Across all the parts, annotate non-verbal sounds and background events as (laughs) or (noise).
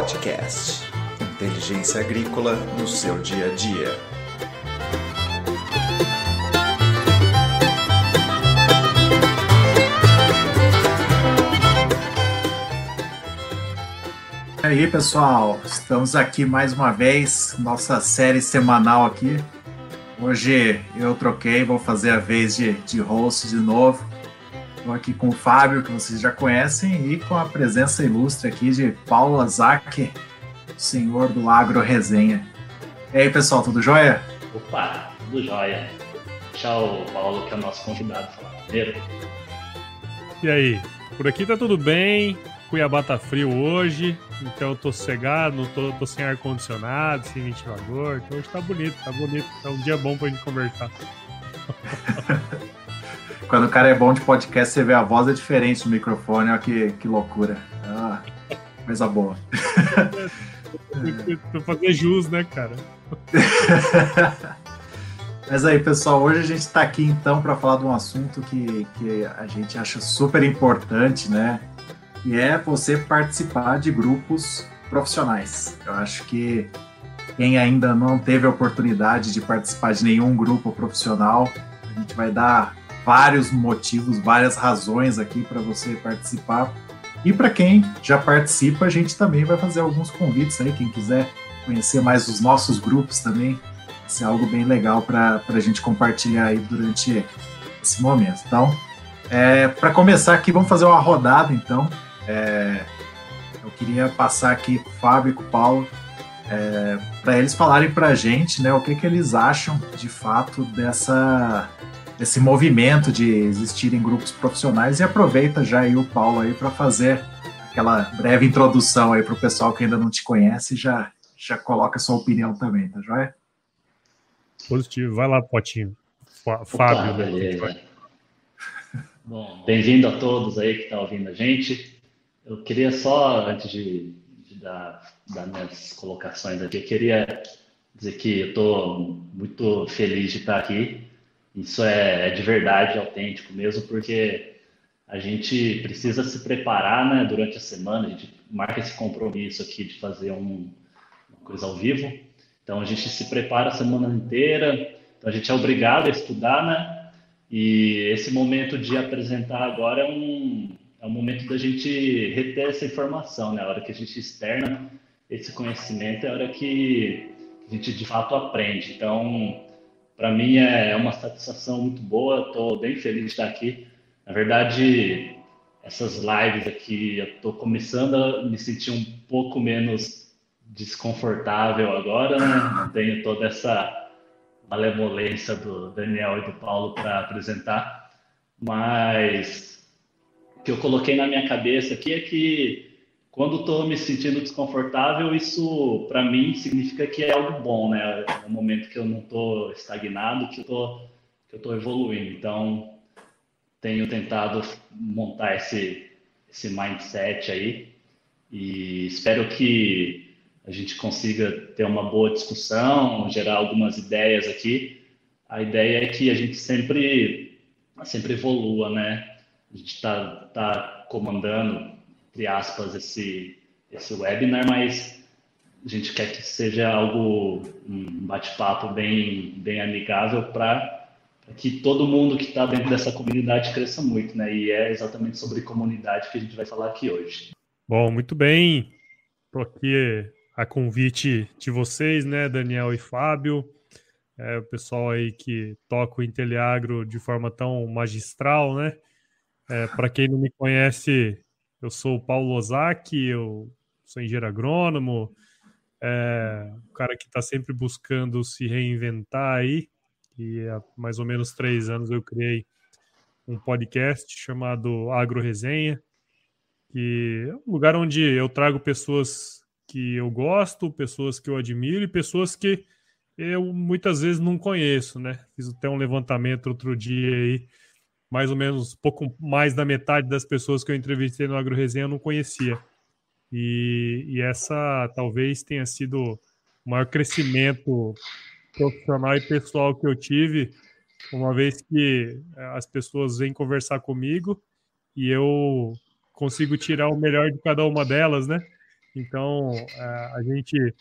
Podcast. Inteligência agrícola no seu dia a dia. E aí, pessoal, estamos aqui mais uma vez, nossa série semanal aqui. Hoje eu troquei, vou fazer a vez de, de host de novo. Estou aqui com o Fábio, que vocês já conhecem, e com a presença ilustre aqui de Paulo Azak, senhor do Agro Resenha. E aí, pessoal, tudo jóia? Opa, tudo jóia. Tchau, Paulo, que é o nosso convidado falar primeiro. E aí, por aqui tá tudo bem, Cuiabá tá frio hoje, então eu tô sossegado, tô, tô sem ar-condicionado, sem ventilador, então hoje tá bonito, tá bonito, é um dia bom pra gente conversar. (laughs) Quando o cara é bom de podcast, você vê a voz é diferente no microfone, olha que, que loucura. Ah, coisa boa. (laughs) pra fazer jus, né, cara? (laughs) Mas aí, pessoal, hoje a gente está aqui então para falar de um assunto que, que a gente acha super importante, né? E é você participar de grupos profissionais. Eu acho que quem ainda não teve a oportunidade de participar de nenhum grupo profissional, a gente vai dar vários motivos, várias razões aqui para você participar. E para quem já participa, a gente também vai fazer alguns convites aí, quem quiser conhecer mais os nossos grupos também, isso é algo bem legal para a gente compartilhar aí durante esse momento. Então, é, para começar aqui, vamos fazer uma rodada, então. É, eu queria passar aqui com o Fábio e com o Paulo é, para eles falarem para a gente né, o que, que eles acham de fato dessa esse movimento de existirem grupos profissionais e aproveita já aí o Paulo aí para fazer aquela breve introdução aí para o pessoal que ainda não te conhece já já coloca sua opinião também, tá joia? Positivo, vai lá, Potinho. Fábio. Opa, beleza. Bom, bem-vindo a todos aí que estão tá ouvindo a gente. Eu queria só, antes de, de dar, dar minhas colocações aqui, eu queria dizer que eu estou muito feliz de estar aqui isso é, é de verdade, autêntico mesmo, porque a gente precisa se preparar né, durante a semana, a gente marca esse compromisso aqui de fazer um, uma coisa ao vivo. Então a gente se prepara a semana inteira, então a gente é obrigado a estudar, né? E esse momento de apresentar agora é um, é um momento da gente reter essa informação, né? A hora que a gente externa esse conhecimento é a hora que a gente de fato aprende. Então, para mim é uma satisfação muito boa, estou bem feliz de estar aqui. Na verdade, essas lives aqui, eu estou começando a me sentir um pouco menos desconfortável agora, né? não tenho toda essa malevolência do Daniel e do Paulo para apresentar, mas o que eu coloquei na minha cabeça aqui é que quando estou me sentindo desconfortável, isso para mim significa que é algo bom, né? É um momento que eu não estou estagnado, que eu estou evoluindo. Então, tenho tentado montar esse, esse mindset aí e espero que a gente consiga ter uma boa discussão, gerar algumas ideias aqui. A ideia é que a gente sempre, sempre evolua, né? A gente está tá comandando entre aspas, esse, esse webinar, mas a gente quer que seja algo, um bate-papo bem, bem amigável para que todo mundo que está dentro dessa comunidade cresça muito, né? E é exatamente sobre comunidade que a gente vai falar aqui hoje. Bom, muito bem. Estou aqui a convite de vocês, né, Daniel e Fábio, é, o pessoal aí que toca o Inteliagro de forma tão magistral, né? É, Para quem não me conhece, eu sou o Paulo Ozaki, eu sou engenheiro agrônomo, é, um cara que está sempre buscando se reinventar aí. E há mais ou menos três anos eu criei um podcast chamado Agro Resenha, que é um lugar onde eu trago pessoas que eu gosto, pessoas que eu admiro e pessoas que eu muitas vezes não conheço, né? Fiz até um levantamento outro dia aí mais ou menos pouco mais da metade das pessoas que eu entrevistei no Agro Resenha eu não conhecia. E, e essa talvez tenha sido o maior crescimento profissional e pessoal que eu tive, uma vez que as pessoas vêm conversar comigo e eu consigo tirar o melhor de cada uma delas, né? Então, é, a gente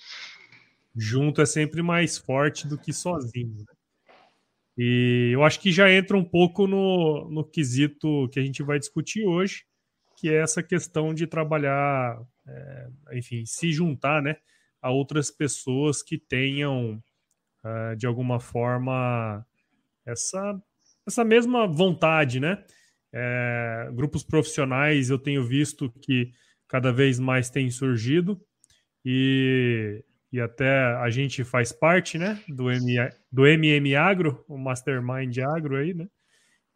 junto é sempre mais forte do que sozinho. Né? E eu acho que já entra um pouco no, no quesito que a gente vai discutir hoje, que é essa questão de trabalhar, é, enfim, se juntar, né, a outras pessoas que tenham, uh, de alguma forma, essa, essa mesma vontade, né? É, grupos profissionais eu tenho visto que cada vez mais têm surgido e, e até a gente faz parte, né, do, M, do MM Agro, o Mastermind Agro aí, né?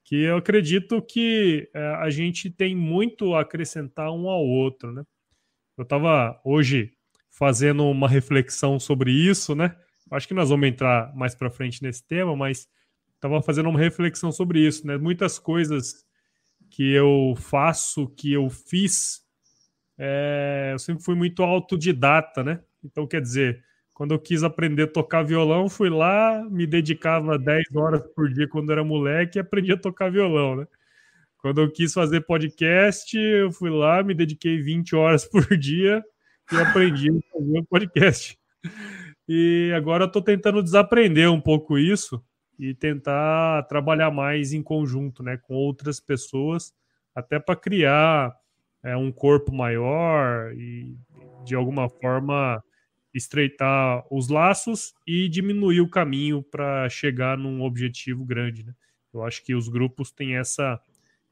Que eu acredito que é, a gente tem muito a acrescentar um ao outro, né? Eu estava hoje fazendo uma reflexão sobre isso, né? Acho que nós vamos entrar mais para frente nesse tema, mas estava fazendo uma reflexão sobre isso, né? Muitas coisas que eu faço, que eu fiz, é, eu sempre fui muito autodidata, né? Então, quer dizer, quando eu quis aprender a tocar violão, fui lá, me dedicava 10 horas por dia quando era moleque e aprendi a tocar violão, né? Quando eu quis fazer podcast, eu fui lá, me dediquei 20 horas (laughs) por dia e aprendi a fazer podcast. E agora eu estou tentando desaprender um pouco isso e tentar trabalhar mais em conjunto, né, com outras pessoas, até para criar é, um corpo maior e de alguma forma estreitar os laços e diminuir o caminho para chegar num objetivo grande, né? Eu acho que os grupos têm essa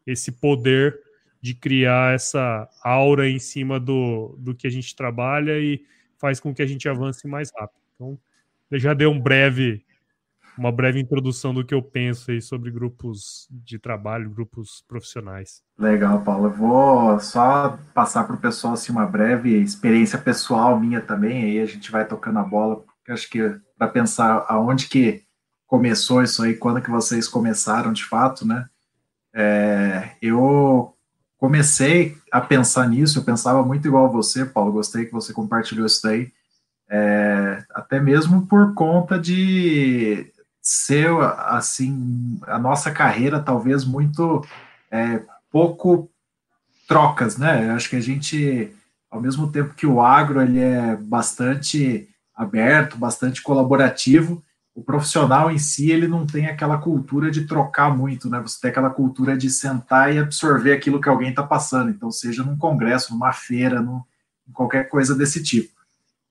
esse poder de criar essa aura em cima do, do que a gente trabalha e faz com que a gente avance mais rápido. Então, eu já dei um breve uma breve introdução do que eu penso aí sobre grupos de trabalho, grupos profissionais. Legal, Paulo. Eu vou só passar para o pessoal assim, uma breve experiência pessoal minha também, aí a gente vai tocando a bola, porque acho que para pensar aonde que começou isso aí, quando que vocês começaram de fato, né? É, eu comecei a pensar nisso, eu pensava muito igual a você, Paulo, gostei que você compartilhou isso daí, é, até mesmo por conta de ser assim a nossa carreira talvez muito é, pouco trocas, né? acho que a gente, ao mesmo tempo que o agro ele é bastante aberto, bastante colaborativo, o profissional em si ele não tem aquela cultura de trocar muito, né? Você tem aquela cultura de sentar e absorver aquilo que alguém está passando, então seja num congresso, numa feira, num, qualquer coisa desse tipo.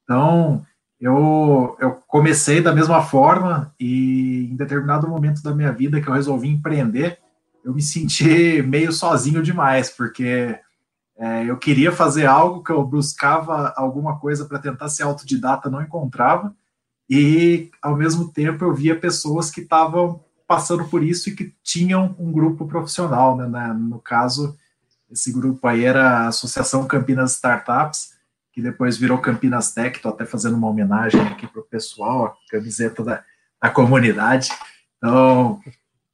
Então eu, eu comecei da mesma forma e em determinado momento da minha vida que eu resolvi empreender, eu me senti (laughs) meio sozinho demais, porque é, eu queria fazer algo que eu buscava alguma coisa para tentar ser autodidata, não encontrava, e ao mesmo tempo eu via pessoas que estavam passando por isso e que tinham um grupo profissional, né? No caso, esse grupo aí era a Associação Campinas Startups, depois virou Campinas Tech, estou até fazendo uma homenagem aqui para o pessoal, a camiseta da, da comunidade. Então,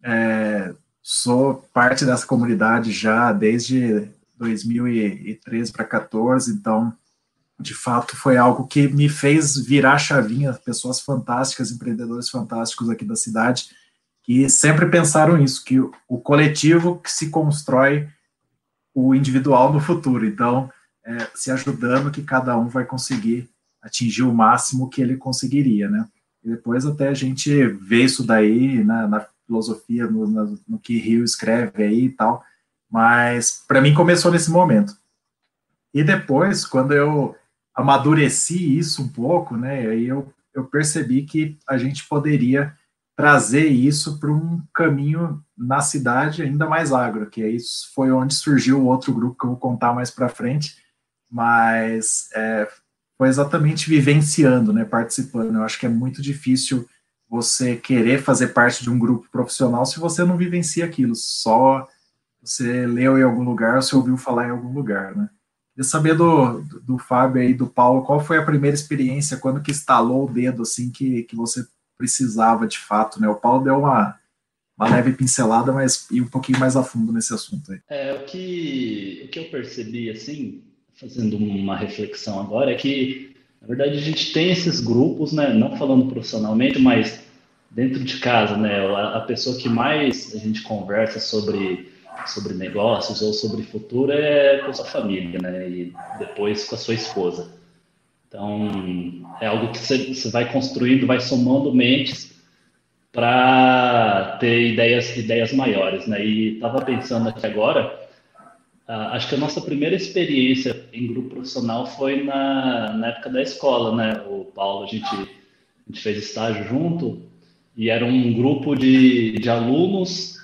é, sou parte dessa comunidade já desde 2013 para 14, então, de fato, foi algo que me fez virar chavinha, pessoas fantásticas, empreendedores fantásticos aqui da cidade, que sempre pensaram isso, que o coletivo que se constrói o individual no futuro. Então, é, se ajudando que cada um vai conseguir atingir o máximo que ele conseguiria, né? E depois até a gente vê isso daí na, na filosofia, no, no, no, que Rio escreve aí e tal, mas para mim começou nesse momento. E depois, quando eu amadureci isso um pouco, né, aí eu, eu percebi que a gente poderia trazer isso para um caminho na cidade ainda mais agro, que aí foi onde surgiu o outro grupo que eu vou contar mais para frente, mas é, foi exatamente vivenciando, né, participando. Eu acho que é muito difícil você querer fazer parte de um grupo profissional se você não vivencia aquilo, só você leu em algum lugar, você ouviu falar em algum lugar, né? Queria saber do, do, do Fábio e do Paulo, qual foi a primeira experiência, quando que instalou o dedo, assim, que, que você precisava de fato, né? O Paulo deu uma, uma leve pincelada, mas ir um pouquinho mais a fundo nesse assunto aí. É, o que, o que eu percebi, assim, fazendo uma reflexão agora, é que, na verdade, a gente tem esses grupos, né, não falando profissionalmente, mas dentro de casa, né, a, pessoa que mais a gente conversa sobre sobre negócios ou sobre futuro é com a sua família, né? E depois com a sua esposa. Então, é algo que você, vai construindo, vai somando mentes para ter ideias, ideias maiores, né? E estava pensando aqui agora, acho que a nossa primeira experiência em grupo profissional foi na, na época da escola, né? O Paulo, a gente, a gente fez estágio junto e era um grupo de, de alunos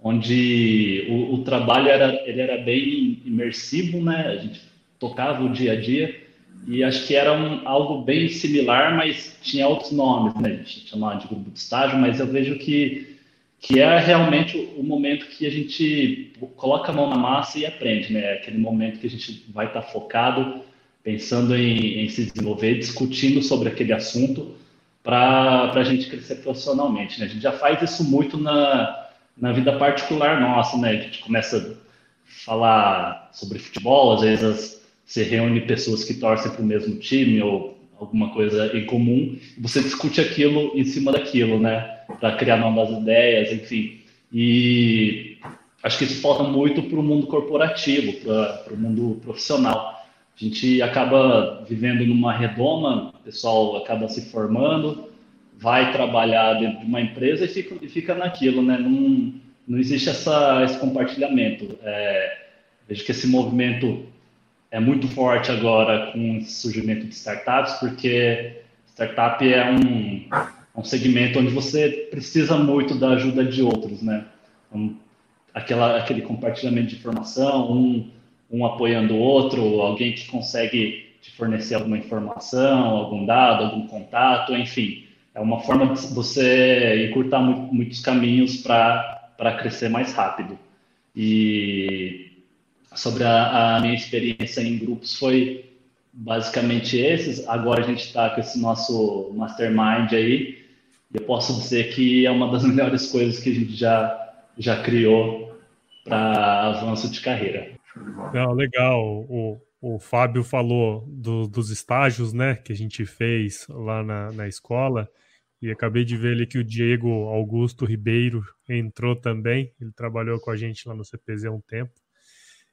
onde o, o, trabalho era, ele era bem imersivo, né? A gente tocava o dia a dia e acho que era um, algo bem similar, mas tinha outros nomes, né? A gente chamava de grupo de estágio, mas eu vejo que que é realmente o momento que a gente coloca a mão na massa e aprende, né? Aquele momento que a gente vai estar focado, pensando em, em se desenvolver, discutindo sobre aquele assunto para a gente crescer profissionalmente, né? A gente já faz isso muito na, na vida particular nossa, né? A gente começa a falar sobre futebol, às vezes você reúne pessoas que torcem para o mesmo time ou alguma coisa em comum, você discute aquilo em cima daquilo, né? Para criar novas ideias, enfim. E acho que isso falta muito para o mundo corporativo, para o mundo profissional. A gente acaba vivendo numa redoma, o pessoal acaba se formando, vai trabalhar dentro de uma empresa e fica, e fica naquilo, né? Não, não existe essa, esse compartilhamento. É, vejo que esse movimento é muito forte agora com o surgimento de startups, porque startup é um, um segmento onde você precisa muito da ajuda de outros, né? Um, aquela, aquele compartilhamento de informação, um, um apoiando o outro, alguém que consegue te fornecer alguma informação, algum dado, algum contato, enfim é uma forma de você encurtar muitos caminhos para crescer mais rápido. E sobre a, a, minha experiência em grupos foi basicamente esses. Agora a gente está com esse nosso mastermind aí. Eu posso dizer que é uma das (laughs) melhores coisas que a gente já, já criou para avanço de carreira. Não, legal. O, o Fábio falou do, dos estágios né, que a gente fez lá na, na escola. E acabei de ver ali que o Diego Augusto Ribeiro entrou também. Ele trabalhou com a gente lá no CPZ há um tempo.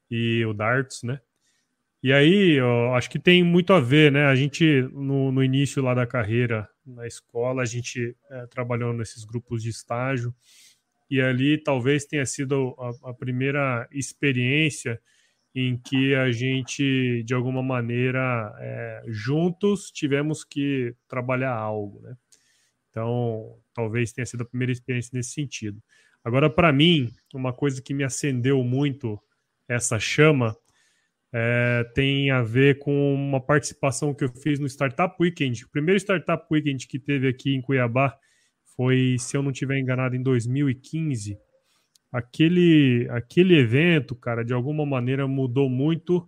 E o Darts, né? E aí, eu acho que tem muito a ver, né? A gente, no, no início lá da carreira, na escola, a gente é, trabalhou nesses grupos de estágio. E ali talvez tenha sido a, a primeira experiência em que a gente, de alguma maneira, é, juntos tivemos que trabalhar algo, né? Então, talvez tenha sido a primeira experiência nesse sentido. Agora, para mim, uma coisa que me acendeu muito essa chama é, tem a ver com uma participação que eu fiz no Startup Weekend. O primeiro Startup Weekend que teve aqui em Cuiabá foi, se eu não estiver enganado, em 2015. Aquele, aquele evento, cara, de alguma maneira mudou muito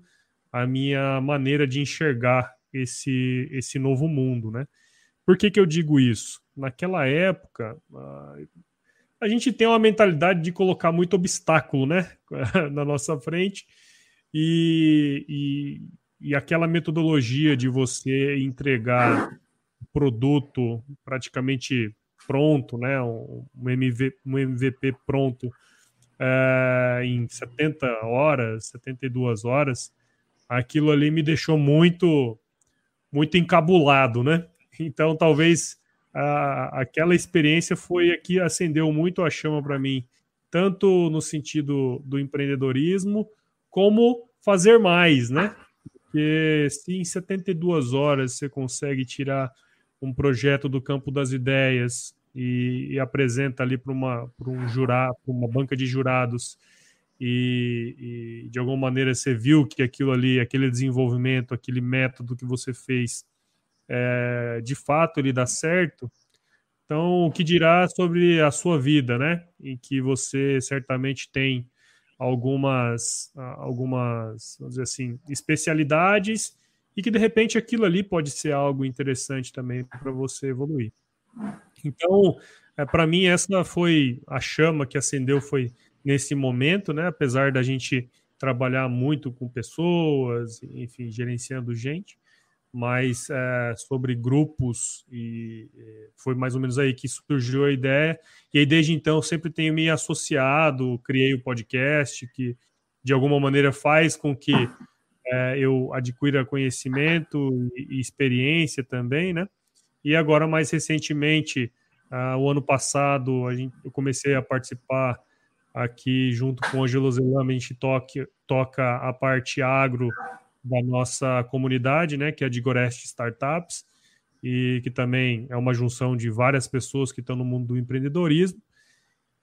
a minha maneira de enxergar esse, esse novo mundo, né? Por que, que eu digo isso? naquela época, a gente tem uma mentalidade de colocar muito obstáculo né, (laughs) na nossa frente e, e, e aquela metodologia de você entregar produto praticamente pronto, né, um, MV, um MVP pronto é, em 70 horas, 72 horas, aquilo ali me deixou muito muito encabulado, né? Então talvez a, aquela experiência foi a que acendeu muito a chama para mim, tanto no sentido do empreendedorismo, como fazer mais, né? Porque se em 72 horas você consegue tirar um projeto do campo das ideias e, e apresenta ali para uma um jurado, uma banca de jurados e, e, de alguma maneira você viu que aquilo ali, aquele desenvolvimento, aquele método que você fez é, de fato ele dá certo, então o que dirá sobre a sua vida, né? Em que você certamente tem algumas, algumas, vamos dizer assim, especialidades e que de repente aquilo ali pode ser algo interessante também para você evoluir. Então, é, para mim essa foi a chama que acendeu foi nesse momento, né? Apesar da gente trabalhar muito com pessoas, enfim, gerenciando gente, mais é, sobre grupos e foi mais ou menos aí que surgiu a ideia. E aí desde então sempre tenho me associado, criei o podcast que de alguma maneira faz com que é, eu adquira conhecimento e, experiência também, né? E agora mais recentemente, uh, o ano passado, a gente, eu comecei a participar aqui junto com o Angelo Zelama, a gente toque, toca a parte agro da nossa comunidade, né, que é de Gorest Startups, e que também é uma junção de várias pessoas que estão no mundo do empreendedorismo.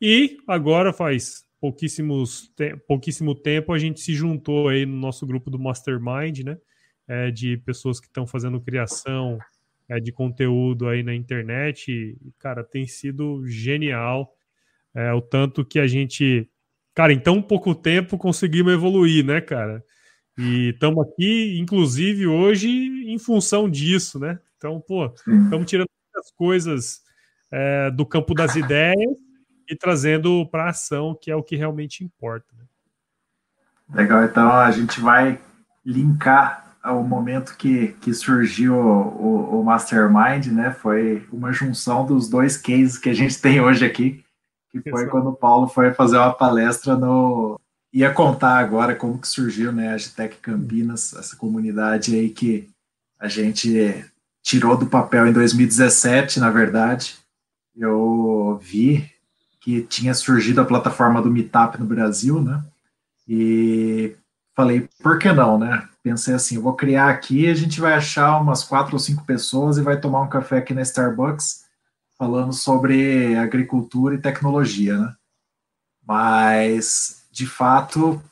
E agora faz pouquíssimos te pouquíssimo tempo a gente se juntou aí no nosso grupo do Mastermind, né, é, de pessoas que estão fazendo criação é, de conteúdo aí na internet. E, cara, tem sido genial é, o tanto que a gente, cara, em tão pouco tempo conseguimos evoluir, né, cara? E estamos aqui, inclusive, hoje em função disso, né? Então, pô, estamos tirando muitas coisas é, do campo das (laughs) ideias e trazendo para a ação, que é o que realmente importa. Né? Legal, então a gente vai linkar ao momento que, que surgiu o, o, Mastermind, né? Foi uma junção dos dois cases que a gente tem hoje aqui, que foi Exato. quando o Paulo foi fazer uma palestra no, ia contar agora como que surgiu né, a Agitec Campinas, essa comunidade aí que a gente tirou do papel em 2017, na verdade. Eu vi que tinha surgido a plataforma do Meetup no Brasil, né? E falei, por que não, né? Pensei assim, vou criar aqui, a gente vai achar umas quatro ou cinco pessoas e vai tomar um café aqui na Starbucks falando sobre agricultura e tecnologia, né? Mas de fato,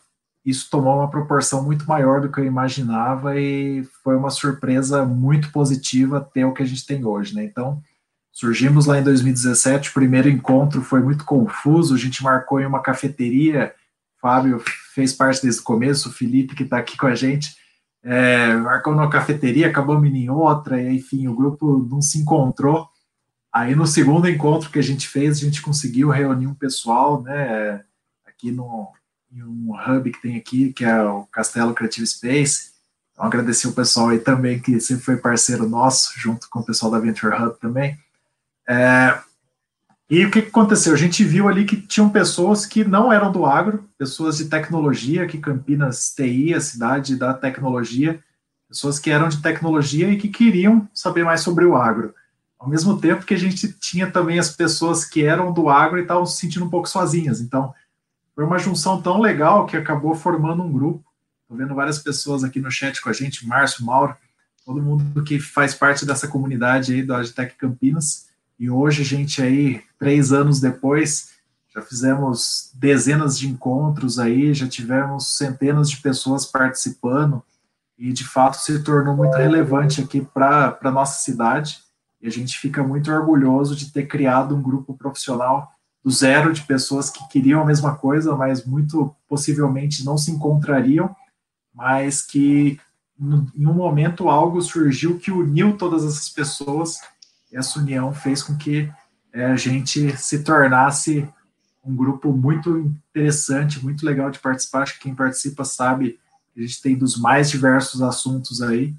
isso tomou uma proporção muito maior do que eu imaginava e foi uma surpresa muito positiva ter o que a gente tem hoje, né? Então, surgimos lá em 2017, o primeiro encontro foi muito confuso, a gente marcou em uma cafeteria, Fábio fez parte desse começo, o Felipe que está aqui com a gente, é, marcou numa cafeteria, acabou indo em outra, e enfim, o grupo não se encontrou. Aí no segundo encontro que a gente fez, a gente conseguiu reunir um pessoal, né? Aqui no, em um hub que tem aqui, que é o Castelo Creative Space. Então, agradecer o pessoal aí também, que sempre foi parceiro nosso, junto com o pessoal da Venture Hub também. É, e o que aconteceu? A gente viu ali que tinham pessoas que não eram do agro, pessoas de tecnologia, que Campinas TI, a cidade da tecnologia, pessoas que eram de tecnologia e que queriam saber mais sobre o agro. Ao mesmo tempo que a gente tinha também as pessoas que eram do agro e estavam se sentindo um pouco sozinhas. Então, foi uma junção tão legal que acabou formando um grupo. Estou vendo várias pessoas aqui no chat com a gente, Márcio, Mauro, todo mundo que faz parte dessa comunidade aí do Agitec Campinas. E hoje, gente, aí, três anos depois, já fizemos dezenas de encontros aí, já tivemos centenas de pessoas participando e, de fato, se tornou muito relevante aqui para a nossa cidade. E a gente fica muito orgulhoso de ter criado um grupo profissional do zero de pessoas que queriam a mesma coisa, mas muito possivelmente não se encontrariam, mas que em um momento algo surgiu que uniu todas essas pessoas, e essa união fez com que é, a gente se tornasse um grupo muito interessante, muito legal de participar. Acho que quem participa sabe a gente tem dos mais diversos assuntos aí.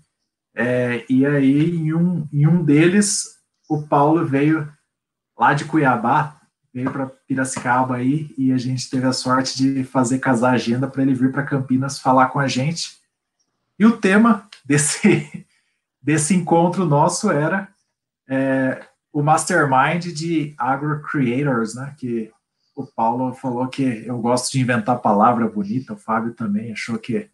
É, e aí, em um, em um deles, o Paulo veio lá de Cuiabá, veio para Piracicaba aí e a gente teve a sorte de fazer casar a agenda para ele vir para Campinas falar com a gente. E o tema desse, (laughs) desse encontro nosso era é, o Mastermind de Agro Creators, né? Que o Paulo falou que eu gosto de inventar palavra bonita, o Fábio também achou que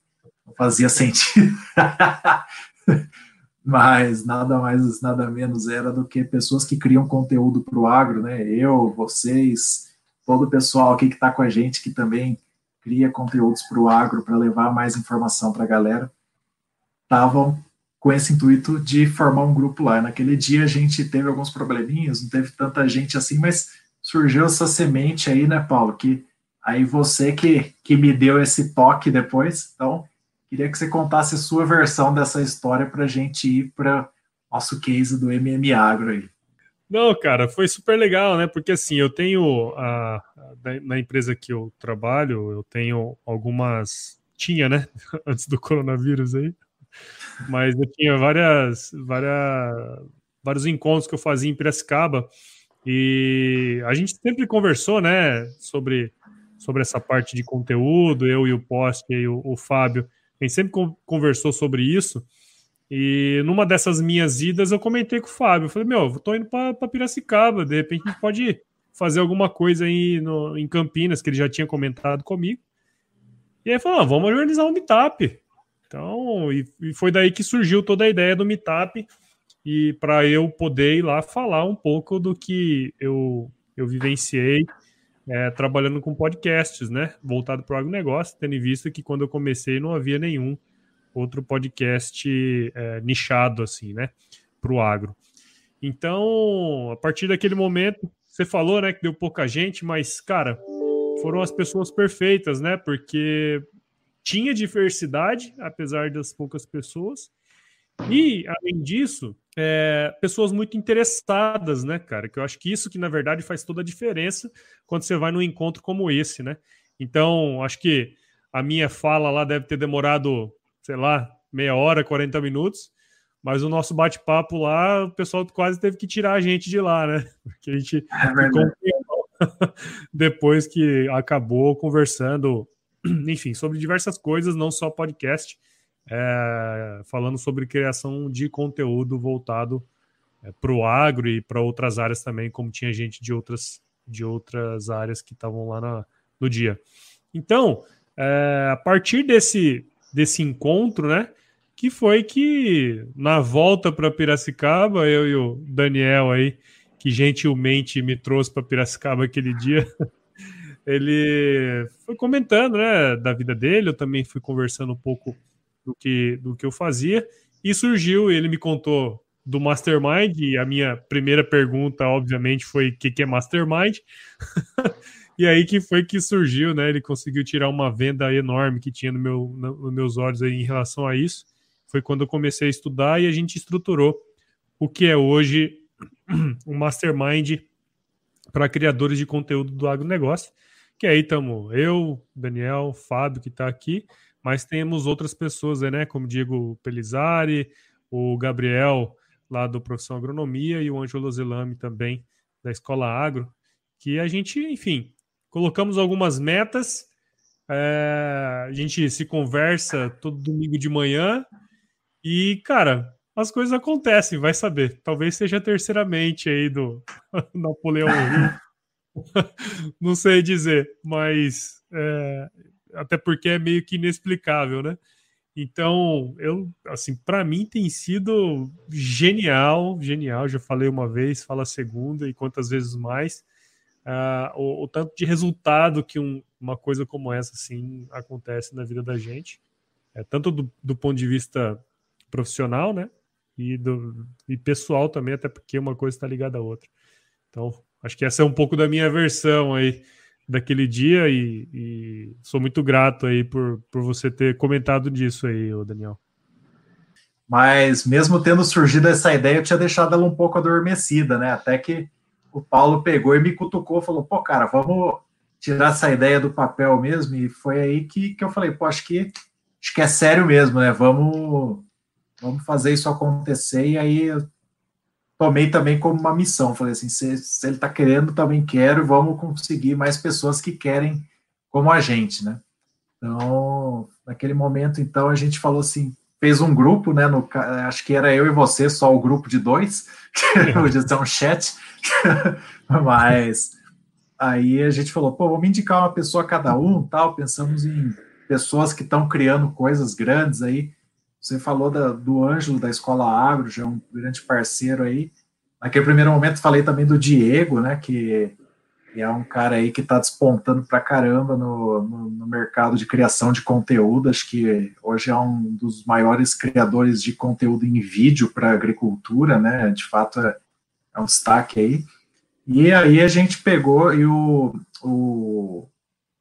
fazia sentido. (laughs) mas nada mais, nada menos era do que pessoas que criam conteúdo para o agro, né? Eu, vocês, todo o pessoal aqui que está com a gente que também cria conteúdos para o agro para levar mais informação para a galera, estavam com esse intuito de formar um grupo lá. Naquele dia a gente teve alguns probleminhas, não teve tanta gente assim, mas surgiu essa semente aí, né, Paulo? Que aí você que, que me deu esse toque depois, então Queria que você contasse a sua versão dessa história para a gente ir para nosso case do MM Agro aí. Não, cara, foi super legal, né? Porque assim, eu tenho a, na empresa que eu trabalho, eu tenho algumas tinha, né? (laughs) Antes do coronavírus aí, Mas eu tinha várias, várias, vários encontros que eu fazia em Piracicaba e a gente sempre conversou, né, sobre, sobre essa parte de conteúdo, eu e o Post e o, o Fábio, a gente sempre conversou sobre isso. E numa dessas minhas idas, eu comentei com o Fábio. Eu falei, meu, eu tô indo para Piracicaba, de repente a gente pode fazer alguma coisa aí no, em Campinas, que ele já tinha comentado comigo. E aí falou, ah, vamos organizar um meetup. Então, e, e, foi daí que surgiu toda a ideia do meetup e para eu poder ir lá falar um pouco do que eu, eu vivenciei é, trabalhando com podcasts, né? Voltado para o agronegócio, tendo em vista que quando eu comecei não havia nenhum outro podcast é, nichado assim, né? Para o agro. Então, a partir daquele momento, você falou, né, que deu pouca gente, mas, cara, foram as pessoas perfeitas, né? Porque tinha diversidade, apesar das poucas pessoas. E, além disso, é, pessoas muito interessadas, né, cara? Que eu acho que isso que, na verdade, faz toda a diferença quando você vai num encontro como esse, né? Então, acho que a minha fala lá deve ter demorado, sei lá, meia hora, 40 minutos. Mas o nosso bate-papo lá, o pessoal quase teve que tirar a gente de lá, né? (laughs) Porque a gente é ficou (laughs) depois que acabou conversando, (clears throat) enfim, sobre diversas coisas, não só podcast, é, falando sobre criação de conteúdo voltado é, para o agro e para outras áreas também, como tinha gente de outras, de outras áreas que estavam lá na, no dia. Então, é, a partir desse, desse encontro, né? que foi que na volta para Piracicaba, eu e o Daniel aí, que gentilmente me trouxe para Piracicaba aquele dia, (laughs) ele foi comentando, né, da vida dele, eu também fui conversando um pouco do que, do que eu fazia, e surgiu, ele me contou do Mastermind, e a minha primeira pergunta, obviamente, foi o que, que é Mastermind, (laughs) e aí que foi que surgiu, né, ele conseguiu tirar uma venda enorme que tinha no meu, no, nos meus olhos aí em relação a isso, foi quando eu comecei a estudar e a gente estruturou o que é hoje (clears throat) um mastermind para criadores de conteúdo do agronegócio. Que aí estamos eu, Daniel, Fábio, que está aqui, mas temos outras pessoas, né? Como Diego Pelizari, o Gabriel, lá do Profissão Agronomia, e o Ângelo Zelame também, da Escola Agro, que a gente, enfim, colocamos algumas metas. É, a gente se conversa todo domingo de manhã e, cara, as coisas acontecem, vai saber. Talvez seja a terceira mente aí do (laughs) Napoleão (laughs) Não sei dizer, mas é, até porque é meio que inexplicável, né? Então, eu, assim, para mim tem sido genial, genial. Já falei uma vez, fala segunda e quantas vezes mais. Uh, o, o, tanto de resultado que um, uma coisa como essa, assim, acontece na vida da gente. É, tanto do, do ponto de vista profissional, né? E, do, e pessoal também, até porque uma coisa está ligada à outra. Então, acho que essa é um pouco da minha versão aí daquele dia e, e sou muito grato aí por, por você ter comentado disso aí, Daniel. Mas mesmo tendo surgido essa ideia, eu tinha deixado ela um pouco adormecida, né? Até que o Paulo pegou e me cutucou, falou: pô, cara, vamos tirar essa ideia do papel mesmo. E foi aí que, que eu falei: pô, acho que, acho que é sério mesmo, né? Vamos, vamos fazer isso acontecer. E aí tomei também como uma missão. Falei assim: se, se ele está querendo, também quero, vamos conseguir mais pessoas que querem como a gente, né? Então, naquele momento, então, a gente falou assim, fez um grupo, né? No, acho que era eu e você, só o grupo de dois, que (laughs) podia ser um chat, (laughs) mas aí a gente falou, pô, vamos indicar uma pessoa cada um, tal. Pensamos em pessoas que estão criando coisas grandes aí. Você falou da, do Ângelo da Escola Agro, já é um grande parceiro aí. Naquele primeiro momento falei também do Diego, né, que é um cara aí que está despontando para caramba no, no, no, mercado de criação de conteúdo. Acho que hoje é um dos maiores criadores de conteúdo em vídeo para agricultura, né? De fato é, é, um destaque aí. E aí a gente pegou e o, o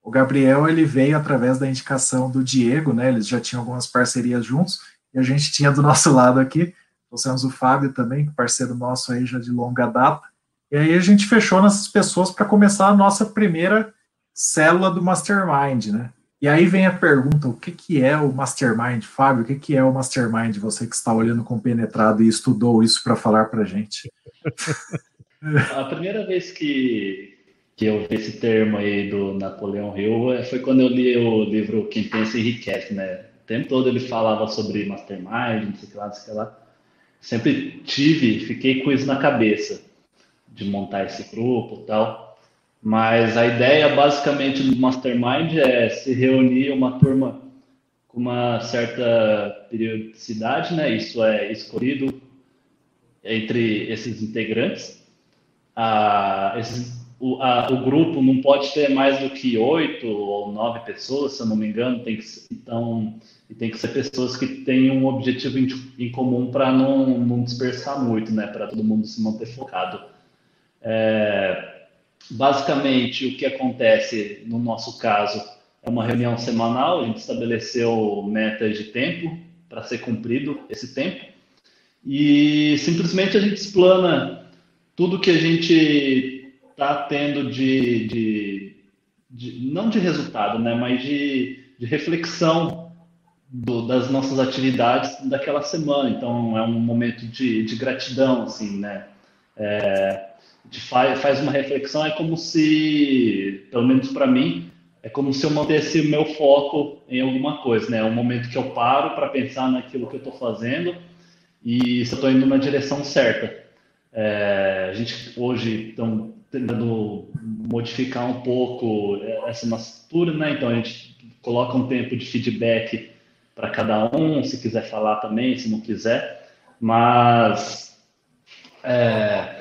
o Gabriel ele veio através da indicação do Diego, né? Eles já tinham algumas parcerias juntos e a gente tinha do nosso lado aqui, trouxemos o Fábio também, parceiro nosso aí já de longa data. E aí a gente fechou nessas pessoas para começar a nossa primeira célula do Mastermind, né? E aí vem a pergunta: o que, que é o Mastermind, Fábio? O que, que é o Mastermind? Você que está olhando compenetrado e estudou isso para falar para gente. (laughs) A primeira vez que, que eu vi esse termo aí do Napoleão Hill foi quando eu li o livro Quem Pensa Enriquece, né? Tempo todo ele falava sobre Mastermind, não sei o que lá, não sei o que lá. Sempre tive, fiquei com isso na cabeça, de montar esse grupo e tal. Mas a ideia basicamente do Mastermind é se reunir uma turma com uma certa periodicidade, né? Isso é escolhido entre esses integrantes. Ah, esses, o, a, o, grupo não pode ter mais do que oito ou nove pessoas, se eu não me engano. Tem que, então, e tem que ser pessoas que tenham um objetivo em, em comum para não, não dispersar muito, né? Para todo mundo se manter focado. É, Basicamente, o que acontece no nosso caso é uma reunião semanal, a gente estabeleceu metas de tempo para ser cumprido esse tempo e simplesmente a gente explana tudo que a gente está tendo de, de, de, não de resultado, né, mas de, de reflexão do, das nossas atividades daquela semana. Então é um momento de, de gratidão, assim, né? É, faz, faz uma reflexão, é como se, pelo menos para mim, é como se eu mantesse o meu foco em alguma coisa, né? É um momento que eu paro para pensar naquilo que eu estou fazendo e se eu estou indo na direção certa. É, a gente hoje estão tentando modificar um pouco essa nossa né? Então a gente coloca um tempo de feedback para cada um, se quiser falar também, se não quiser, mas é,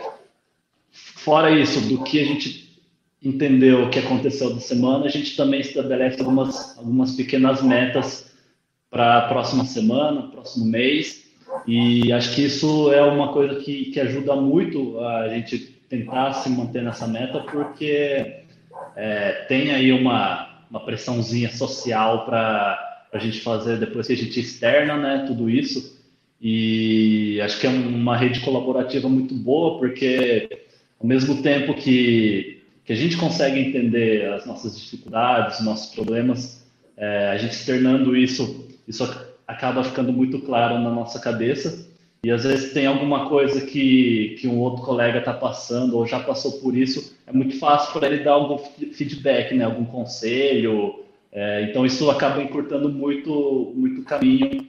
fora isso, do que a gente entendeu o que aconteceu da semana, a gente também estabelece algumas, algumas pequenas metas para a próxima semana, próximo mês, e acho que isso é uma coisa que, que ajuda muito a gente tentar se manter nessa meta, porque é, tem aí uma, uma pressãozinha social para a gente fazer depois que a gente externa né, tudo isso. E acho que é uma rede colaborativa muito boa, porque ao mesmo tempo que, que a gente consegue entender as nossas dificuldades, nossos problemas, é, a gente externando isso, isso acaba ficando muito claro na nossa cabeça. E às vezes tem alguma coisa que, que um outro colega está passando ou já passou por isso, é muito fácil para ele dar algum feedback, né, algum conselho. É, então isso acaba encurtando muito muito caminho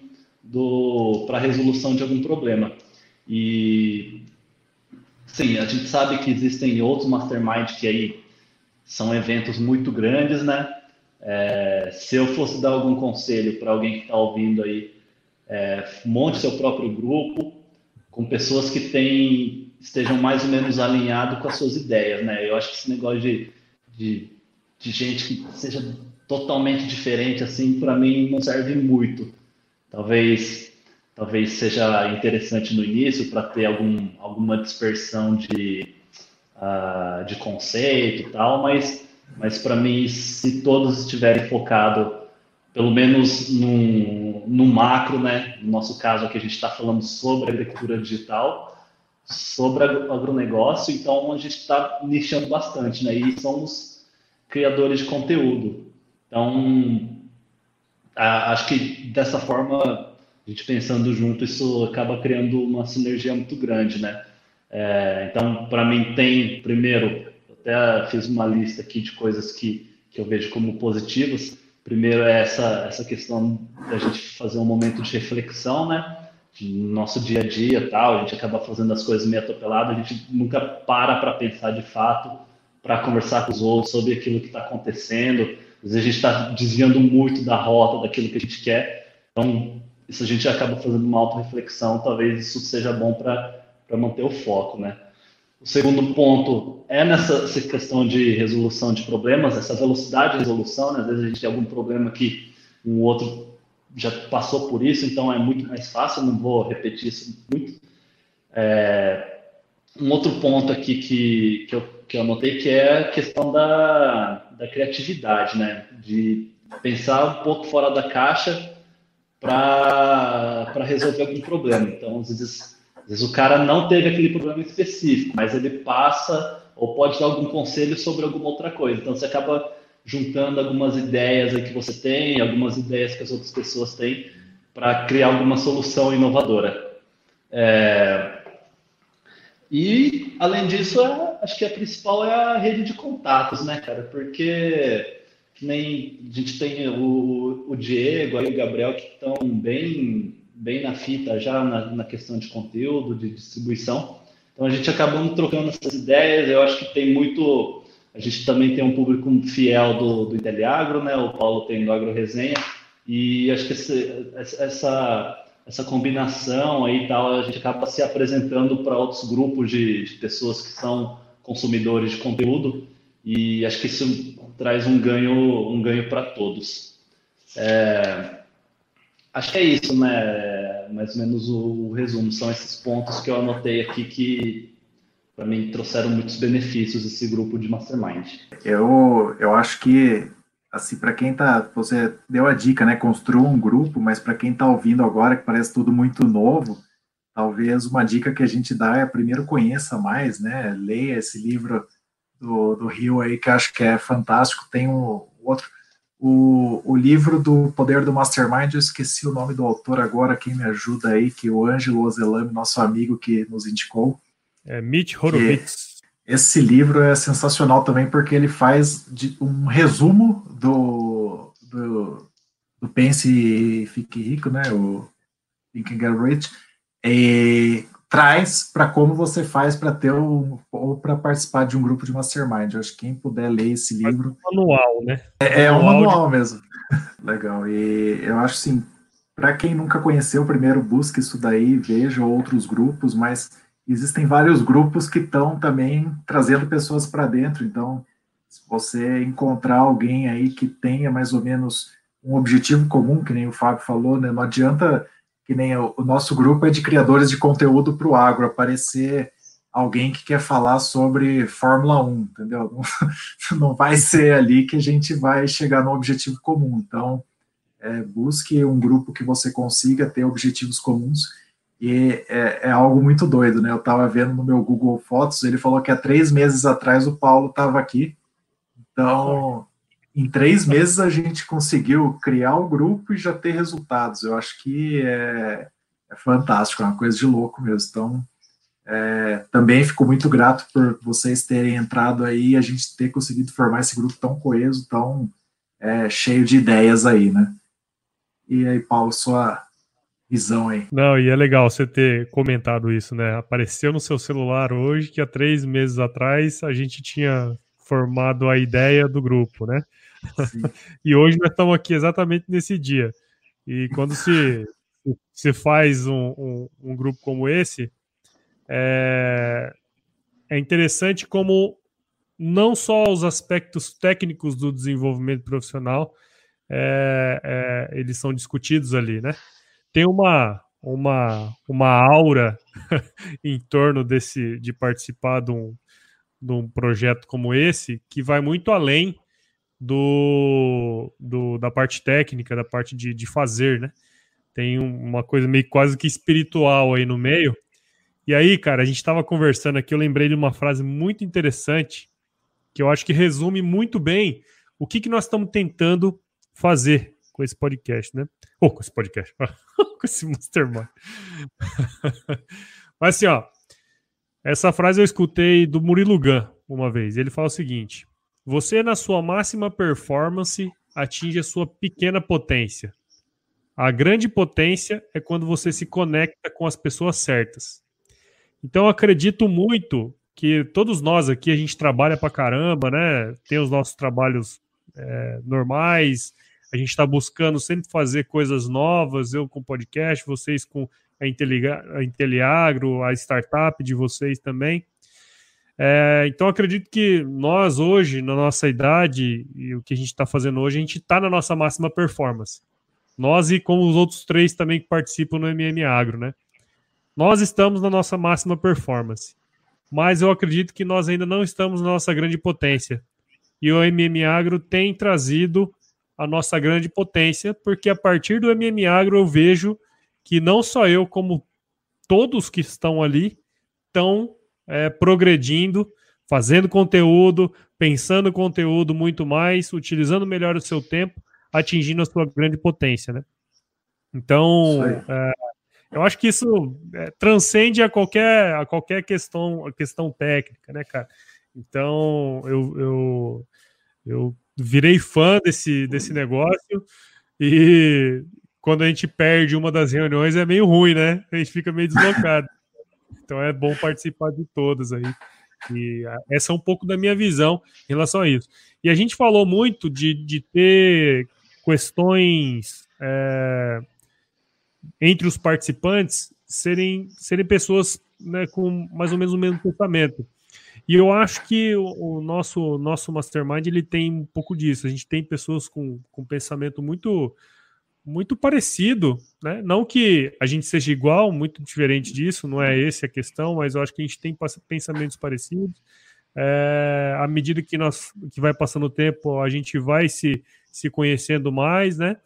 para a resolução de algum problema. E Sim, a gente sabe que existem outros mastermind que aí são eventos muito grandes, né? É, se eu fosse dar algum conselho para alguém que está ouvindo aí, é, monte seu próprio grupo com pessoas que têm, estejam mais ou menos alinhados com as suas ideias, né? Eu acho que esse negócio de, de, de gente que seja totalmente diferente, assim, para mim não serve muito. Talvez talvez seja interessante no início para ter algum, alguma dispersão de, uh, de conceito e tal, mas, mas para mim, se todos estiverem focados, pelo menos no, macro, né? no nosso caso aqui a gente está falando sobre agricultura digital, sobre agronegócio, então a gente está nichando bastante, né? E somos criadores de conteúdo. Então, acho que dessa forma a gente pensando junto, isso acaba criando uma sinergia muito grande, né? É, então, para mim, tem, primeiro, até fiz uma lista aqui de coisas que, que eu vejo como positivas. Primeiro é essa, essa questão da gente fazer um momento de reflexão, né? No nosso dia a dia tal, a gente acaba fazendo as coisas meio atropeladas, a gente nunca para para pensar de fato, para conversar com os outros sobre aquilo que está acontecendo. Às vezes a gente está desviando muito da rota, daquilo que a gente quer. Então, isso a gente acaba fazendo uma auto-reflexão, talvez isso seja bom para manter o foco, né? O segundo ponto é nessa questão de resolução de problemas, essa velocidade de resolução, né? Às vezes a gente tem algum problema que um outro já passou por isso, então é muito mais fácil, não vou repetir isso muito. É, um outro ponto aqui que, que, eu, que eu anotei que é a questão da, da criatividade, né? De pensar um pouco fora da caixa para resolver algum problema. Então, às vezes, às vezes o cara não teve aquele problema específico, mas ele passa ou pode dar algum conselho sobre alguma outra coisa. Então, você acaba juntando algumas ideias que você tem, algumas ideias que as outras pessoas têm, para criar alguma solução inovadora. É... E, além disso, é, acho que a principal é a rede de contatos, né, cara? Porque nem a gente tem o, o Diego e o Gabriel que estão bem, bem na fita já na, na, questão de conteúdo, de distribuição. Então a gente acaba trocando essas ideias. Eu acho que tem muito. A gente também tem um público fiel do, do Inteliagro, né? O Paulo tem do Agro Resenha. E acho que esse, essa, essa combinação aí tal, a gente acaba se apresentando para outros grupos de, de pessoas que são consumidores de conteúdo e acho que isso traz um ganho um ganho para todos. É, acho que é isso, né? Mais ou menos o, o, resumo são esses pontos que eu anotei aqui que para mim trouxeram muitos benefícios esse grupo de mastermind. Eu eu acho que assim para quem tá você deu a dica, né? Construa um grupo, mas para quem está ouvindo agora que parece tudo muito novo, talvez uma dica que a gente dá é primeiro conheça mais, né? Leia esse livro do, do Rio aí, que acho que é fantástico. Tem um outro, o, o livro do Poder do Mastermind, eu esqueci o nome do autor agora, quem me ajuda aí, que o Ângelo Ozelami, nosso amigo que nos indicou. É Mitch Horowitz. Esse livro é sensacional também, porque ele faz de, um resumo do, do, do Pense e Fique Rico, né, o Think and Get Rich, e traz para como você faz para ter um, ou para participar de um grupo de mastermind. Eu acho que quem puder ler esse livro. É um manual, né? É, é um manual de... mesmo. (laughs) Legal. E eu acho assim, para quem nunca conheceu, primeiro busque isso daí, veja outros grupos, mas existem vários grupos que estão também trazendo pessoas para dentro. Então, se você encontrar alguém aí que tenha mais ou menos um objetivo comum, que nem o Fábio falou, né? Não adianta que nem o, nosso grupo é de criadores de conteúdo para o agro, aparecer alguém que quer falar sobre Fórmula 1, entendeu? Não, (laughs) não, vai ser ali que a gente vai chegar no objetivo comum. Então, é, busque um grupo que você consiga ter objetivos comuns. E é, é algo muito doido, né? Eu estava vendo no meu Google Fotos, ele falou que há três meses atrás o Paulo estava aqui. Então, em três meses a gente conseguiu criar o grupo e já ter resultados. Eu acho que é, é fantástico, é uma coisa de louco mesmo. Então, é, também fico muito grato por vocês terem entrado aí e a gente ter conseguido formar esse grupo tão coeso, tão é, cheio de ideias aí, né? E aí, Paulo, sua visão aí. Não, e é legal você ter comentado isso, né? Apareceu no seu celular hoje que há três meses atrás a gente tinha formado a ideia do grupo, né? (laughs) e hoje nós estamos aqui exatamente nesse dia. E quando se, se faz um, um, um grupo como esse, é, é interessante como não só os aspectos técnicos do desenvolvimento profissional é, é, eles são discutidos ali, né? Tem uma uma, uma aura (laughs) em torno desse de participar de um, de um projeto como esse que vai muito além do, do, da parte técnica, da parte de, de fazer, né? Tem uma coisa meio quase que espiritual aí no meio. E aí, cara, a gente estava conversando aqui, eu lembrei de uma frase muito interessante que eu acho que resume muito bem o que, que nós estamos tentando fazer com esse podcast, né? Ou oh, com esse podcast, (laughs) com esse Mastermind. (laughs) Mas assim, ó, essa frase eu escutei do Murilo Gun uma vez. Ele fala o seguinte: você, na sua máxima performance, atinge a sua pequena potência. A grande potência é quando você se conecta com as pessoas certas. Então, acredito muito que todos nós aqui, a gente trabalha pra caramba, né? Tem os nossos trabalhos é, normais, a gente está buscando sempre fazer coisas novas, eu com podcast, vocês com a Inteliagro, a startup de vocês também. É, então acredito que nós hoje, na nossa idade, e o que a gente está fazendo hoje, a gente está na nossa máxima performance. Nós e como os outros três também que participam no MM Agro, né? Nós estamos na nossa máxima performance. Mas eu acredito que nós ainda não estamos na nossa grande potência. E o MM Agro tem trazido a nossa grande potência, porque a partir do MM Agro eu vejo que não só eu, como todos que estão ali, estão é, progredindo, fazendo conteúdo, pensando conteúdo muito mais, utilizando melhor o seu tempo, atingindo a sua grande potência, né? Então, é, eu acho que isso é, transcende a qualquer, a qualquer questão, a questão técnica, né, cara? Então, eu, eu, eu virei fã desse, desse negócio e quando a gente perde uma das reuniões é meio ruim, né? A gente fica meio deslocado. (laughs) Então é bom participar de todas aí. E essa é um pouco da minha visão em relação a isso. E a gente falou muito de, de ter questões é, entre os participantes serem, serem pessoas né, com mais ou menos o mesmo pensamento. E eu acho que o, o, nosso, nosso mastermind ele tem um pouco disso. A gente tem pessoas com, com pensamento muito muito parecido, né? Não que a gente seja igual, muito diferente disso, não é essa a questão, mas eu acho que a gente tem pensamentos parecidos. É, à medida que nós que vai passando o tempo, a gente vai se, se conhecendo mais, né?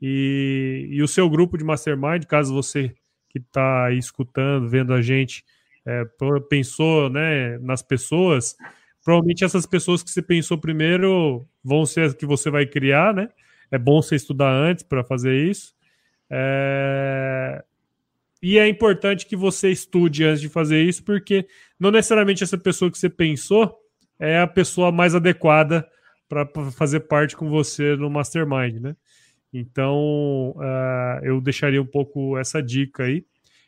E, e o seu grupo de mastermind, caso você que está escutando, vendo a gente, é, pensou né, nas pessoas, provavelmente essas pessoas que você pensou primeiro vão ser as que você vai criar, né? É bom você estudar antes para fazer isso. É... E é importante que você estude antes de fazer isso, porque não necessariamente essa pessoa que você pensou é a pessoa mais adequada para fazer parte com você no Mastermind, né? Então, uh, eu deixaria um pouco essa dica aí.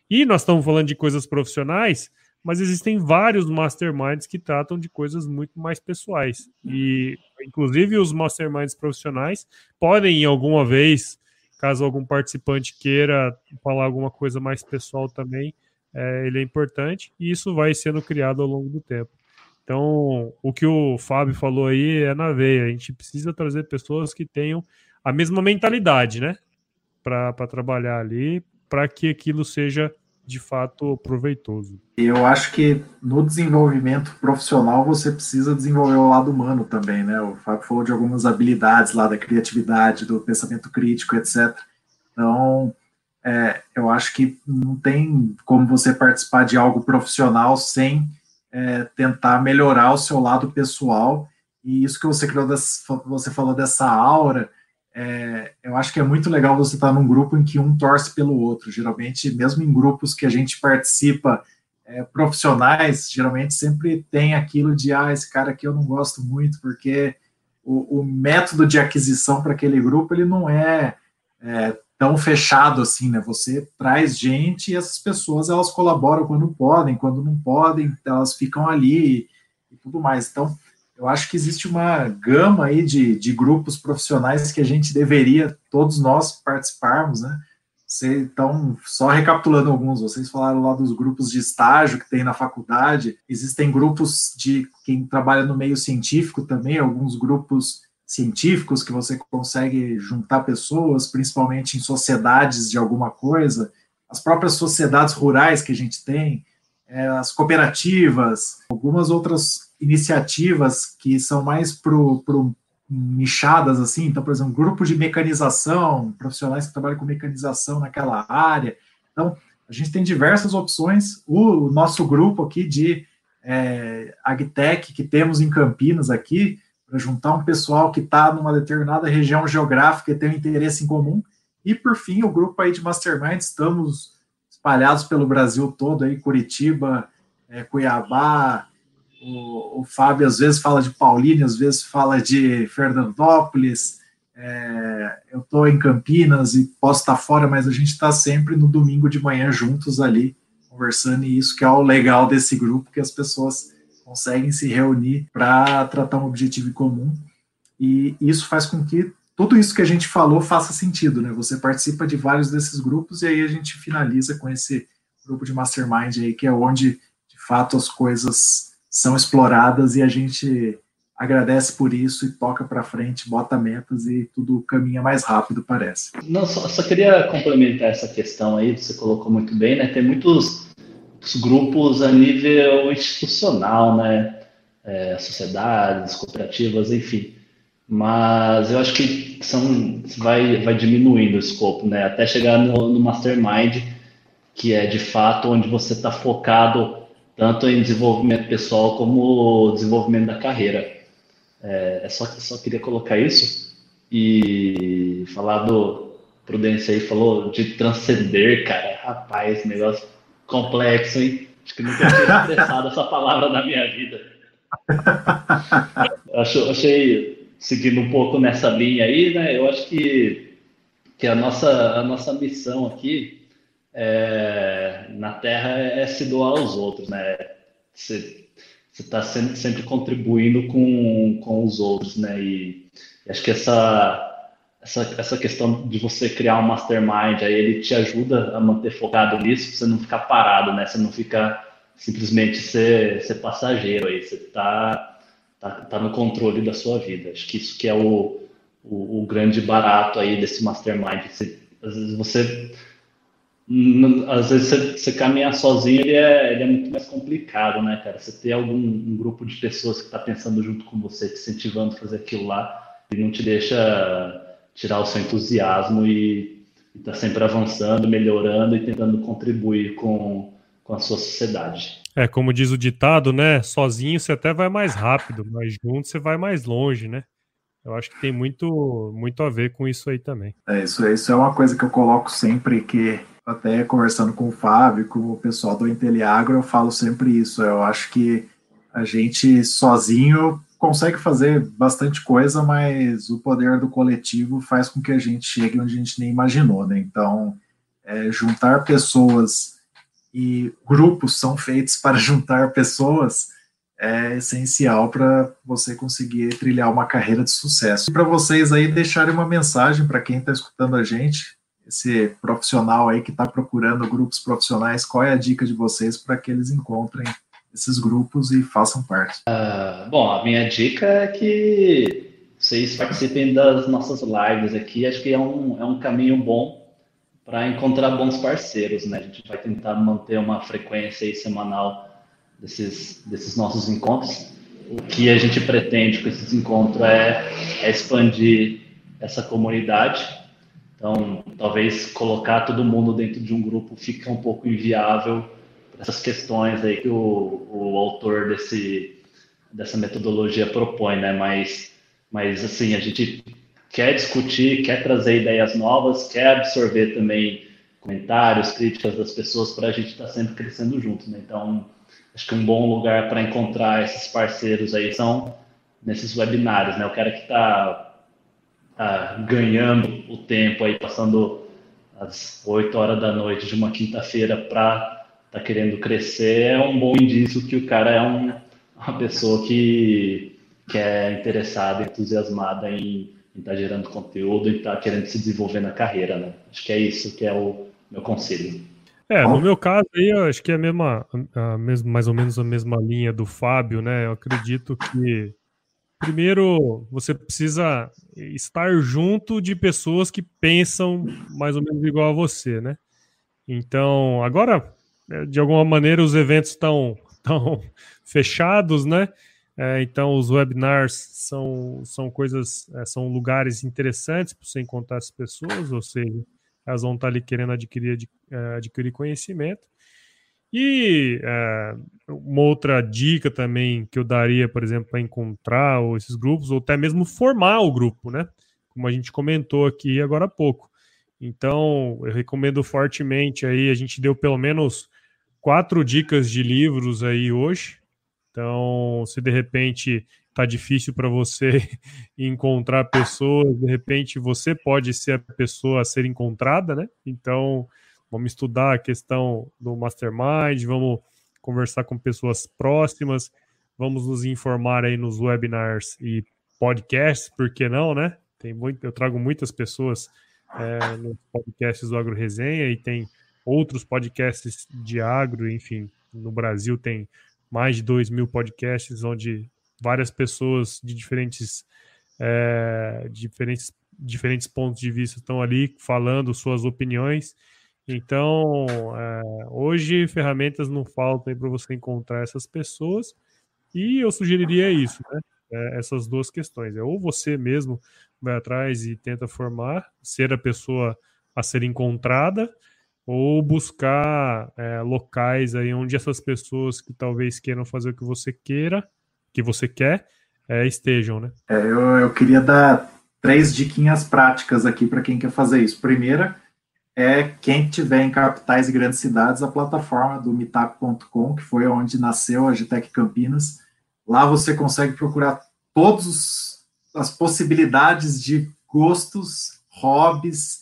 E nós estamos falando de coisas profissionais, mas existem vários masterminds que tratam de coisas muito mais pessoais. E, inclusive, os masterminds profissionais podem, em alguma vez, caso algum participante queira falar alguma coisa mais pessoal também, é, ele é importante e isso vai sendo criado ao longo do tempo. Então, o que o Fábio falou aí é na veia. A gente precisa trazer pessoas que tenham a mesma mentalidade, né? Para trabalhar ali, para que aquilo seja de fato proveitoso. Eu acho que no desenvolvimento profissional você precisa desenvolver o lado humano também, né? O Fábio falou de algumas habilidades lá da criatividade, do pensamento crítico, etc. Então, é, eu acho que não tem como você participar de algo profissional sem é, tentar melhorar o seu lado pessoal. E isso que você criou, dessa, você falou dessa aura, é, eu acho que é muito legal você estar num grupo em que um torce pelo outro. Geralmente, mesmo em grupos que a gente participa é, profissionais, geralmente sempre tem aquilo de ah, esse cara aqui eu não gosto muito, porque o, o método de aquisição para aquele grupo ele não é, é, tão fechado assim, né? Você traz gente e essas pessoas elas colaboram quando podem, quando não podem, elas ficam ali e, e tudo mais. Então, eu acho que existe uma gama aí de, de grupos profissionais que a gente deveria, todos nós, participarmos, né? Você, então, só recapitulando alguns, vocês falaram lá dos grupos de estágio que tem na faculdade, existem grupos de quem trabalha no meio científico também, alguns grupos científicos que você consegue juntar pessoas, principalmente em sociedades de alguma coisa, as próprias sociedades rurais que a gente tem, é, as cooperativas, algumas outras iniciativas que são mais pro, pro nichadas assim, então, por exemplo, grupo de mecanização, profissionais que trabalham com mecanização naquela área. Então, a gente tem diversas opções. O, nosso grupo aqui de é, Agtech que temos em Campinas aqui, para juntar um pessoal que está numa determinada região geográfica e tem um interesse em comum. E, por fim, o grupo aí de Mastermind, estamos espalhados pelo Brasil todo, aí, Curitiba, é, Cuiabá, o, o, Fábio às vezes fala de Paulínia, às vezes fala de Fernandópolis. É, eu estou em Campinas e posso estar fora, mas a gente está sempre no domingo de manhã juntos ali, conversando, e isso que é o legal desse grupo, que as pessoas conseguem se reunir para tratar um objetivo em comum. E isso faz com que tudo isso que a gente falou faça sentido, né? Você participa de vários desses grupos e aí a gente finaliza com esse grupo de mastermind aí, que é onde, de fato, as coisas são exploradas e a gente agradece por isso e toca para frente, bota metas e tudo caminha mais rápido, parece. Não, só, só, queria complementar essa questão aí, você colocou muito bem, né? Tem muitos, grupos a nível institucional, né? É, sociedades, cooperativas, enfim. Mas eu acho que são, vai, vai diminuindo o escopo, né? Até chegar no, no mastermind, que é de fato onde você está focado tanto em desenvolvimento pessoal como desenvolvimento da carreira. É, é só, só queria colocar isso e falar do Prudência aí, falou de transcender, cara. Rapaz, negócio complexo, hein? Acho que nunca tinha (laughs) expressado essa palavra na minha vida. Acho, achei, seguindo um pouco nessa linha aí, né? Eu acho que, que a, nossa, a nossa missão aqui é, na Terra é se doar aos outros, né? Você está sempre, sempre contribuindo com, com os outros, né? E acho que essa essa, essa questão de você criar um mastermind, aí ele te ajuda a manter focado nisso, você não ficar parado, né? Você não ficar simplesmente ser, ser passageiro aí, você tá, tá, tá no controle da sua vida. Acho que isso que é o, o, o grande barato aí desse mastermind. Você, às vezes você às vezes você, você caminhar sozinho ele é, ele é muito mais complicado, né, cara? Você ter algum um grupo de pessoas que está pensando junto com você, te incentivando a fazer aquilo lá, e não te deixa tirar o seu entusiasmo e estar tá sempre avançando, melhorando e tentando contribuir com, com a sua sociedade. É, como diz o ditado, né? Sozinho você até vai mais rápido, mas junto você vai mais longe, né? Eu acho que tem muito, muito a ver com isso aí também. É, isso, isso é uma coisa que eu coloco sempre que até conversando com o Fábio, com o pessoal do Inteliagro, eu falo sempre isso. Eu acho que a gente sozinho consegue fazer bastante coisa, mas o poder do coletivo faz com que a gente chegue onde a gente nem imaginou, né? Então, é, juntar pessoas e grupos são feitos (laughs) para juntar pessoas é essencial para você conseguir trilhar uma carreira de sucesso. Para vocês aí deixarem uma mensagem para quem está escutando a gente, esse profissional aí que está procurando grupos profissionais, qual é a dica de vocês para que eles encontrem esses grupos e façam parte? Uh, bom, a minha dica é que vocês participem das nossas lives aqui. Acho que é um, é um caminho bom para encontrar bons parceiros, né? A gente vai tentar manter uma frequência aí semanal desses, desses nossos encontros. O que a gente pretende com esses encontros é, é expandir essa comunidade. Então, talvez colocar todo mundo dentro de um grupo fica um pouco inviável essas questões aí que o, o autor desse, dessa metodologia propõe, né? Mas, mas, assim, a gente quer discutir, quer trazer ideias novas, quer absorver também comentários, críticas das pessoas para a gente estar tá sempre crescendo junto, né? Então, acho que um bom lugar para encontrar esses parceiros aí são nesses webinários, né? O cara que está tá ganhando o tempo aí, passando às 8 horas da noite de uma quinta-feira para está querendo crescer, é um bom indício que o cara é um, uma pessoa que, que é interessada, entusiasmada em estar tá gerando conteúdo e tá querendo se desenvolver na carreira, né? Acho que é isso que é o meu conselho. É, no meu caso aí, eu acho que é a mesma, a mesma, mais ou menos a mesma linha do Fábio, né? Eu acredito que primeiro você precisa estar junto de pessoas que pensam mais ou menos igual a você, né? Então, agora é, de alguma maneira os eventos estão tão (laughs) fechados, né? É, então os webinars são, são coisas, é, são lugares interessantes para você encontrar as pessoas, ou seja, elas vão estar ali querendo adquirir, é, adquirir conhecimento. E é, uma outra dica também que eu daria, por exemplo, para encontrar esses grupos, ou até mesmo formar o grupo, né? Como a gente comentou aqui agora há pouco. Então, eu recomendo fortemente aí, a gente deu pelo menos quatro dicas de livros aí hoje. Então, se de repente está difícil para você (laughs) encontrar pessoas, de repente você pode ser a pessoa a ser encontrada, né? Então, vamos estudar a questão do mastermind, vamos conversar com pessoas próximas, vamos nos informar aí nos webinars e podcasts, por que não, né? Tem muito, eu trago muitas pessoas é, nos podcasts do Agro Resenha e tem outros podcasts de agro, enfim, no Brasil tem mais de 2 mil podcasts onde várias pessoas de diferentes, é, diferentes, diferentes pontos de vista estão ali falando suas opiniões. Então, é, hoje ferramentas não faltam para você encontrar essas pessoas e eu sugeriria isso, né? É, essas duas questões. É ou você mesmo vai atrás e tenta formar, ser a pessoa a ser encontrada, ou buscar é, locais aí onde essas pessoas que talvez queiram fazer o que você queira, que você quer, é, estejam, né? É, eu, eu queria dar três diquinhas práticas aqui para quem quer fazer isso. Primeira é quem tiver em capitais e grandes cidades, a plataforma do meetup.com, que foi onde nasceu a Gtec Campinas. Lá você consegue procurar todas as possibilidades de gostos, hobbies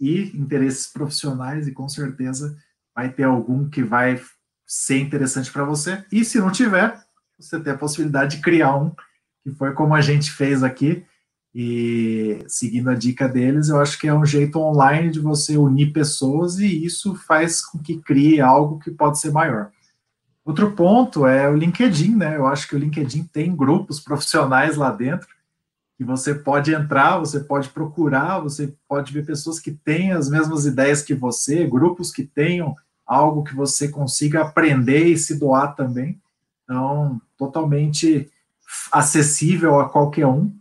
e interesses profissionais, e com certeza vai ter algum que vai ser interessante para você. E se não tiver, você tem a possibilidade de criar um, que foi como a gente fez aqui. E seguindo a dica deles, eu acho que é um jeito online de você unir pessoas e isso faz com que crie algo que pode ser maior. Outro ponto é o LinkedIn, né? Eu acho que o LinkedIn tem grupos (laughs) profissionais lá dentro que você pode entrar, você pode procurar, você pode ver pessoas que têm as mesmas ideias que você, grupos que tenham algo que você consiga aprender e se doar também. Então, totalmente acessível a qualquer um.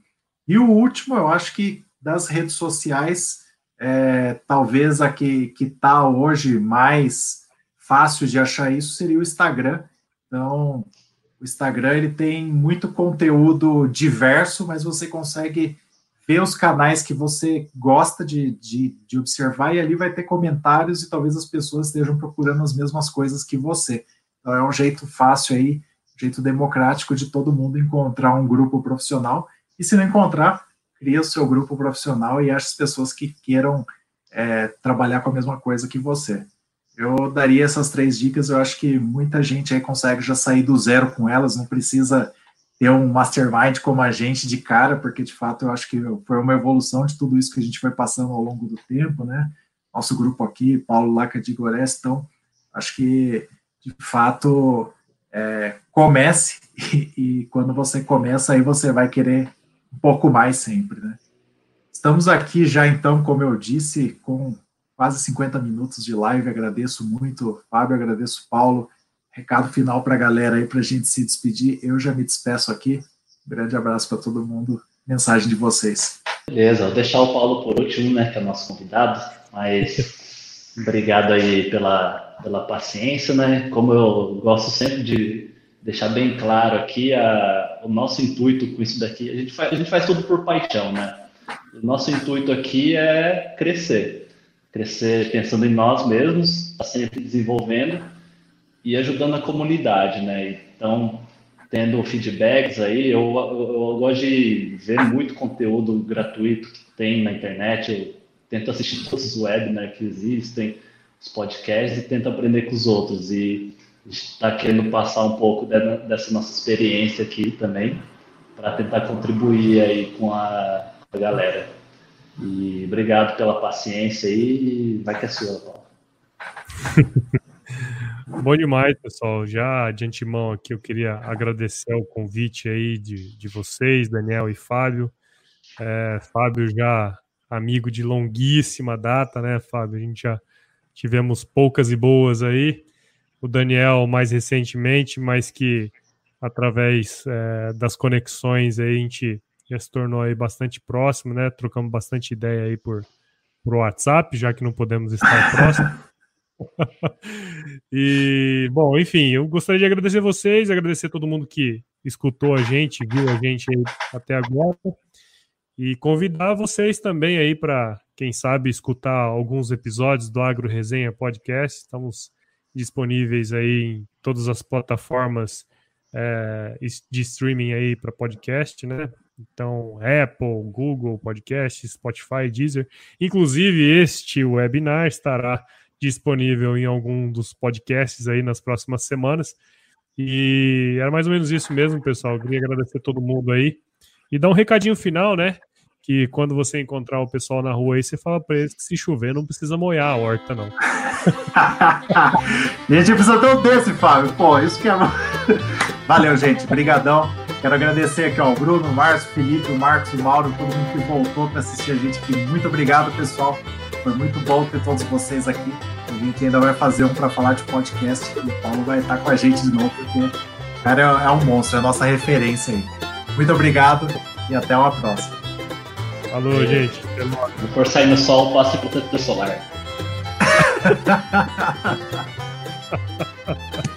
E o último, eu acho que das redes sociais, é, talvez a que está hoje mais fácil de achar isso seria o Instagram. Então, o Instagram ele tem muito conteúdo diverso, mas você consegue ver os canais que você gosta de, de, de, observar e ali vai ter comentários e talvez as pessoas estejam procurando as mesmas coisas que você. Então é um jeito fácil aí, um jeito democrático de todo mundo encontrar um grupo profissional e se não encontrar, cria o seu grupo profissional e acha as pessoas que queiram é, trabalhar com a mesma coisa que você. Eu daria essas três dicas, eu acho que muita gente aí consegue já sair do zero com elas, não precisa ter um mastermind como a gente de cara, porque de fato eu acho que foi uma evolução de tudo isso que a gente foi passando ao longo do tempo, né? Nosso grupo aqui, Paulo Laca de Gores, então acho que de fato é, comece (laughs) e, e, quando você começa aí você vai querer um pouco mais sempre, né? Estamos aqui já então, como eu disse, com quase 50 minutos de live. Agradeço muito, Fábio, agradeço, Paulo. Recado final para a galera aí para a gente se despedir. Eu já me despeço aqui. Grande abraço para todo mundo. Mensagem de vocês. Beleza, vou deixar o Paulo por último, né, que é o nosso convidado, mas obrigado aí pela, pela paciência, né? Como eu gosto sempre de deixar bem claro aqui, a, o nosso intuito com isso daqui, a gente, faz, a gente faz tudo por paixão, né? O nosso intuito aqui é crescer, crescer pensando em nós mesmos, tá sempre desenvolvendo e ajudando a comunidade, né? Então, tendo feedbacks aí, eu, eu, eu, gosto de ver muito conteúdo gratuito que tem na internet, eu tento assistir todos os webinars que existem, os podcasts e tento aprender com os outros e está querendo passar um pouco dessa nossa experiência aqui também para tentar contribuir aí com a, a galera. E obrigado pela paciência aí, vai que é sua, Paulo. (laughs) Bom demais, pessoal. Já de antemão aqui eu queria agradecer o convite aí de, de vocês, Daniel e Fábio. É, Fábio já amigo de longuíssima data, né, Fábio? A gente já tivemos poucas e boas aí. O Daniel mais recentemente, mas que através é, das conexões aí a gente já se tornou aí bastante próximo, né? Trocamos bastante ideia aí por, por WhatsApp, já que não podemos estar (laughs) próximo. e, bom, enfim, eu gostaria de agradecer vocês, agradecer todo mundo que escutou a gente, viu a gente até agora, e convidar vocês também aí para, quem sabe, escutar alguns episódios do Agro Resenha Podcast. Estamos disponíveis aí em todas as plataformas é, de streaming aí para podcast, né? Então, Apple, Google Podcast, Spotify, Deezer. Inclusive, este webinar estará disponível em algum dos podcasts aí nas próximas semanas. E era mais ou menos isso mesmo, pessoal. Eu queria agradecer todo mundo aí. E dar um recadinho final, né? Que quando você encontrar o pessoal na rua aí, você fala para eles que se chover não precisa molhar a horta, não. a (laughs) gente precisa ter um desse, Fábio. Pô, isso que é. (laughs) Valeu, gente. Obrigadão. Quero agradecer aqui ao Bruno, Márcio, Felipe, o Marcos, o Mauro, todo mundo que voltou para assistir a gente aqui. Muito obrigado, pessoal. Foi muito bom ter todos vocês aqui. A gente ainda vai fazer um para falar de podcast e o Paulo vai estar com a gente de novo, porque o cara é, é um monstro, é a nossa referência aí. Muito obrigado e até uma próxima. Falou, gente. Se for sair no sol, passe protetor solar. (laughs)